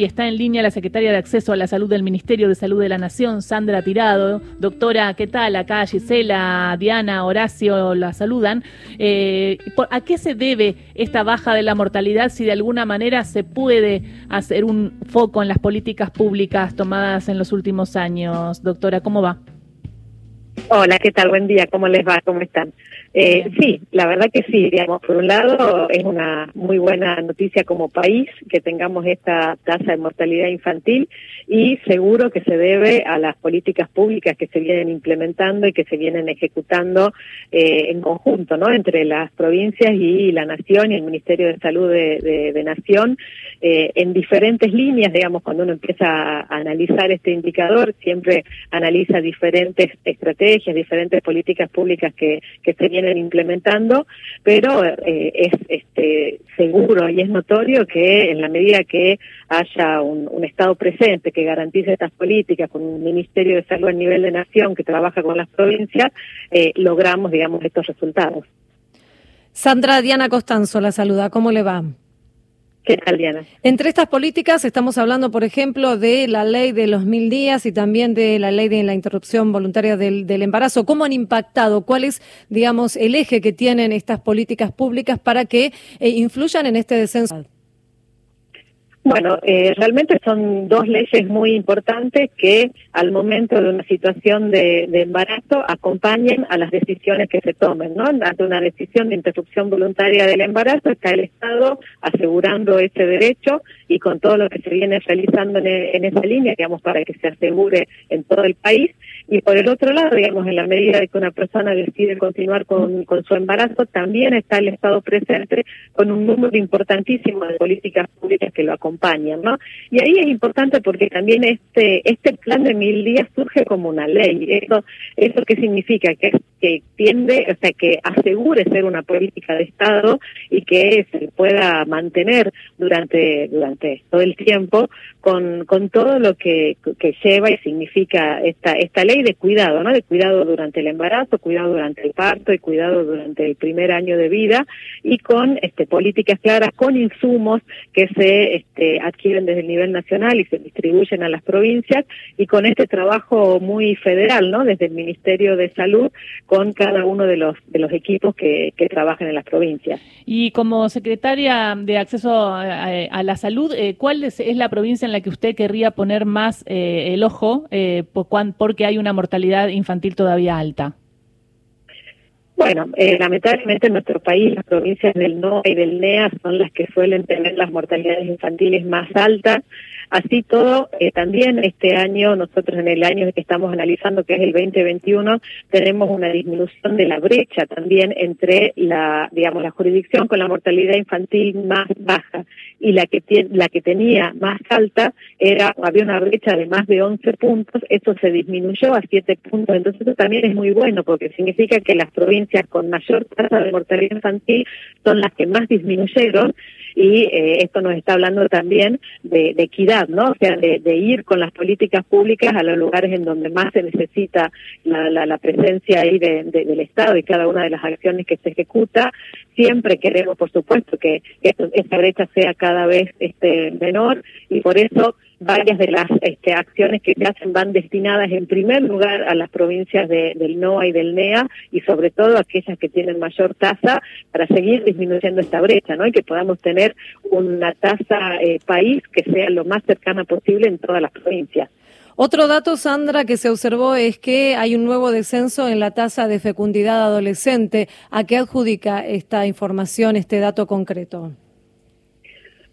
Y está en línea la secretaria de Acceso a la Salud del Ministerio de Salud de la Nación, Sandra Tirado. Doctora, ¿qué tal? Acá Gisela, Diana, Horacio la saludan. Eh, ¿A qué se debe esta baja de la mortalidad si de alguna manera se puede hacer un foco en las políticas públicas tomadas en los últimos años? Doctora, ¿cómo va? Hola, ¿qué tal? Buen día, ¿cómo les va? ¿Cómo están? Eh, sí, la verdad que sí, digamos, por un lado es una muy buena noticia como país que tengamos esta tasa de mortalidad infantil y seguro que se debe a las políticas públicas que se vienen implementando y que se vienen ejecutando eh, en conjunto, ¿no? Entre las provincias y la Nación y el Ministerio de Salud de, de, Nación eh, en diferentes líneas, digamos, cuando uno empieza a analizar este indicador, siempre analiza diferentes estrategias diferentes políticas públicas que, que se vienen implementando, pero eh, es este, seguro y es notorio que en la medida que haya un, Estado presente que garantice estas políticas, con un Ministerio de Salud a nivel de nación que trabaja con las provincias, eh, logramos, digamos, estos resultados. Sandra Diana Costanzo la saluda, ¿cómo le va? Entre estas políticas estamos hablando, por ejemplo, de la ley de los mil días y también de la ley de la interrupción voluntaria del, embarazo. ¿Cómo han impactado? ¿Cuál es, digamos, el eje que tienen estas políticas públicas para que eh, influyan en este descenso? Bueno, eh, realmente son dos leyes muy importantes que al momento de una situación de, embarazo acompañen a las decisiones que se tomen, ¿no? Ante una decisión de interrupción voluntaria del embarazo está el Estado asegurando ese derecho y con todo lo que se viene realizando en, esa línea, digamos, para que se asegure en todo el país. Y por el otro lado, digamos, en la medida de que una persona decide continuar con, con su embarazo, también está el Estado presente con un número importantísimo de políticas públicas que lo acompañan ¿no? Y ahí es importante porque también este este plan de mil días surge como una ley. Eso eso qué significa que que tiende, o sea, que asegure ser una política de Estado y que se pueda mantener durante durante todo el tiempo con, con todo lo que, que lleva y significa esta esta ley de cuidado, ¿no? De cuidado durante el embarazo, cuidado durante el parto y cuidado durante el primer año de vida y con este políticas claras con insumos que se este, adquieren desde el nivel nacional y se distribuyen a las provincias y con este trabajo muy federal, ¿no? Desde el Ministerio de Salud con cada uno de los de los equipos que, que trabajan en las provincias. Y como secretaria de Acceso a, la Salud, eh, ¿cuál es, la provincia en la que usted querría poner más eh, el ojo eh, porque hay una mortalidad infantil todavía alta? Bueno, eh, lamentablemente en nuestro país las provincias del NOA y del NEA son las que suelen tener las mortalidades infantiles más altas. Así todo, eh, también este año, nosotros en el año que estamos analizando, que es el 2021, tenemos una disminución de la brecha también entre la, digamos, la jurisdicción con la mortalidad infantil más baja y la que la que tenía más alta era había una brecha de más de 11 puntos, eso se disminuyó a 7 puntos, entonces eso también es muy bueno porque significa que las provincias con mayor tasa de mortalidad infantil son las que más disminuyeron y eh, esto nos está hablando también de, equidad, ¿no? O sea, de, ir con las políticas públicas a los lugares en donde más se necesita la, presencia ahí del Estado y cada una de las acciones que se ejecuta. Siempre queremos, por supuesto, que esta brecha sea cada vez este, menor y por eso varias de las este, acciones que se hacen van destinadas en primer lugar a las provincias del NOA y del NEA y sobre todo aquellas que tienen mayor tasa para seguir disminuyendo esta brecha, ¿no? Y que podamos tener una tasa eh, país que sea lo más cercana posible en todas las provincias. Otro dato, Sandra, que se observó es que hay un nuevo descenso en la tasa de fecundidad adolescente. ¿A qué adjudica esta información, este dato concreto?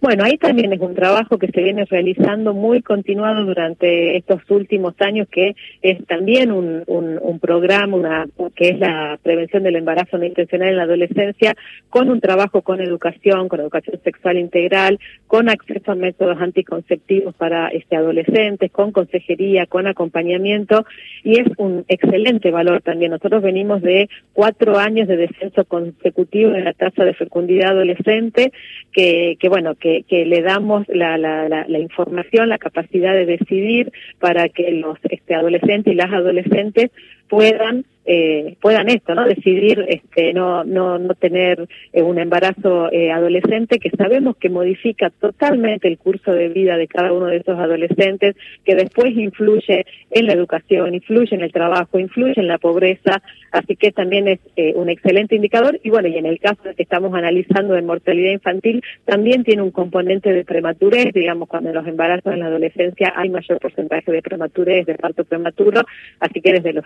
Bueno, ahí también es un trabajo que se viene realizando muy continuado durante estos últimos años, que es también un, programa, una, que es la prevención del embarazo no intencional en la adolescencia, con un trabajo con educación, con educación sexual integral, con acceso a métodos anticonceptivos para este adolescentes, con consejería, con acompañamiento, y es un excelente valor también. Nosotros venimos de cuatro años de descenso consecutivo en la tasa de fecundidad adolescente, que, que bueno, que que, le damos la, la, la, información, la capacidad de decidir para que los este, adolescentes y las adolescentes puedan eh, puedan esto, ¿no? Decidir este, no, no, no tener eh, un embarazo eh, adolescente que sabemos que modifica totalmente el curso de vida de cada uno de esos adolescentes, que después influye en la educación, influye en el trabajo, influye en la pobreza, así que también es eh, un excelente indicador. Y bueno, y en el caso que estamos analizando de mortalidad infantil, también tiene un componente de prematurez, digamos, cuando los embarazos en la adolescencia hay mayor porcentaje de prematurez, de parto prematuro, así que desde lo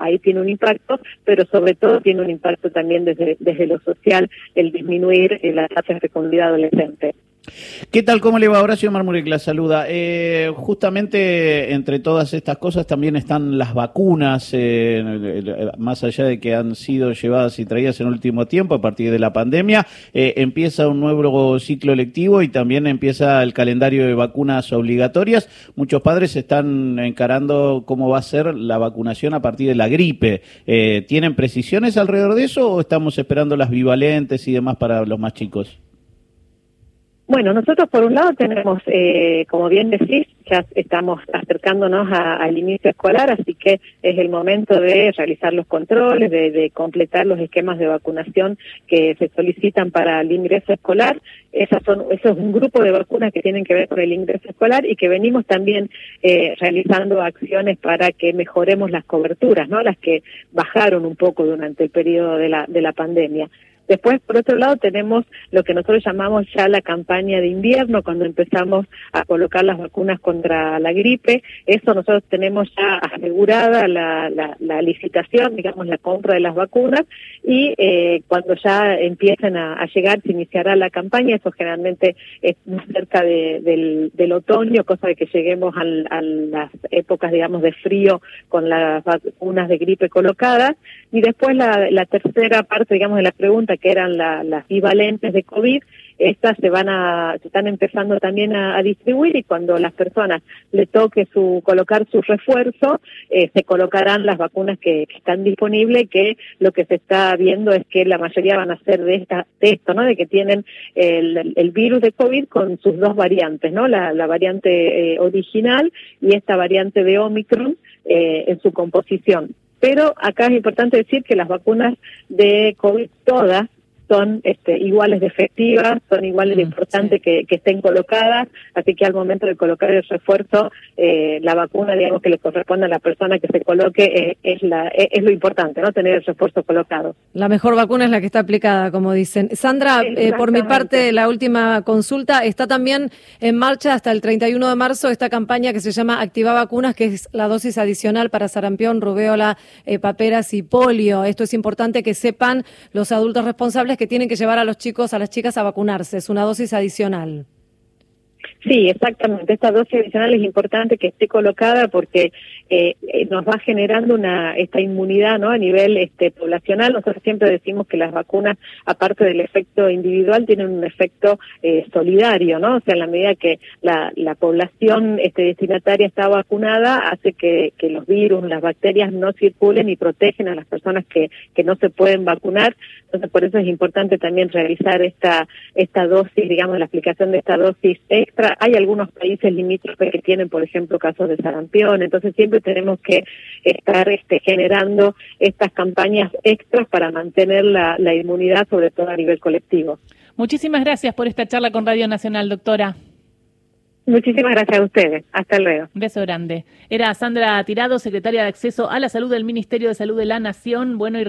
ahí tiene un impacto, pero sobre todo tiene un impacto también desde, desde lo social, el disminuir eh, la tasa de fecundidad adolescente. ¿Qué tal? ¿Cómo le va? Horacio Marmurek la saluda. Eh, justamente entre todas estas cosas también están las vacunas, eh, más allá de que han sido llevadas y traídas en último tiempo a partir de la pandemia, eh, empieza un nuevo ciclo lectivo y también empieza el calendario de vacunas obligatorias. Muchos padres están encarando cómo va a ser la vacunación a partir de la gripe. Eh, ¿Tienen precisiones alrededor de eso o estamos esperando las bivalentes y demás para los más chicos? Bueno, nosotros por un lado tenemos, eh, como bien decís, ya estamos acercándonos al inicio escolar, así que es el momento de realizar los controles, de, completar los esquemas de vacunación que se solicitan para el ingreso escolar. Esas son, eso es un grupo de vacunas que tienen que ver con el ingreso escolar y que venimos también eh, realizando acciones para que mejoremos las coberturas, ¿no? Las que bajaron un poco durante el periodo de la, de la pandemia. Después, por otro lado, tenemos lo que nosotros llamamos ya la campaña de invierno, cuando empezamos a colocar las vacunas contra la gripe. Eso nosotros tenemos ya asegurada la, licitación, digamos, la compra de las vacunas, y eh, cuando ya empiecen a, llegar, se iniciará la campaña. Eso generalmente es muy cerca del, otoño, cosa de que lleguemos a las épocas, digamos, de frío con las vacunas de gripe colocadas. Y después la tercera parte, digamos, de la pregunta, que eran las bivalentes de COVID, estas se van a, se están empezando también a, distribuir y cuando las personas le toque su, colocar su refuerzo, eh, se colocarán las vacunas que, están disponibles, que lo que se está viendo es que la mayoría van a ser de esta, de esto, ¿no? De que tienen el, el virus de COVID con sus dos variantes, ¿no? La, la variante eh, original y esta variante de Omicron eh, en su composición. Pero acá es importante decir que las vacunas de COVID todas son este, iguales de efectivas, son iguales de mm, importantes que, estén colocadas, así que al momento de colocar el refuerzo, eh, la vacuna, digamos, que le corresponde a la persona que se coloque, eh, es, la, eh, es, lo importante, ¿no? Tener el refuerzo colocado. La mejor vacuna es la que está aplicada, como dicen. Sandra, por mi parte, la última consulta, está también en marcha hasta el 31 de marzo esta campaña que se llama Activa Vacunas, que es la dosis adicional para sarampión, rubéola, paperas y polio. Esto es importante que sepan los adultos responsables que tienen que llevar a los chicos, a las chicas a vacunarse. Es una dosis adicional. Sí, exactamente. Esta dosis adicional es importante que esté colocada porque eh, eh, nos va generando una esta inmunidad, ¿no? A nivel este poblacional. Nosotros siempre decimos que las vacunas, aparte del efecto individual, tienen un efecto eh, solidario, ¿no? O sea, en la medida que la, la población este destinataria está vacunada, hace que, que los virus, las bacterias no circulen y protegen a las personas que, que no se pueden vacunar. Entonces, por eso es importante también realizar esta esta dosis, digamos, la aplicación de esta dosis extra hay algunos países limítrofes que tienen, por ejemplo, casos de sarampión, entonces siempre tenemos que estar este, generando estas campañas extras para mantener la, la inmunidad, sobre todo a nivel colectivo. Muchísimas gracias por esta charla con Radio Nacional, doctora. Muchísimas gracias a ustedes. Hasta luego. Un beso grande. Era Sandra Tirado, secretaria de Acceso a la Salud del Ministerio de Salud de la Nación. Bueno, y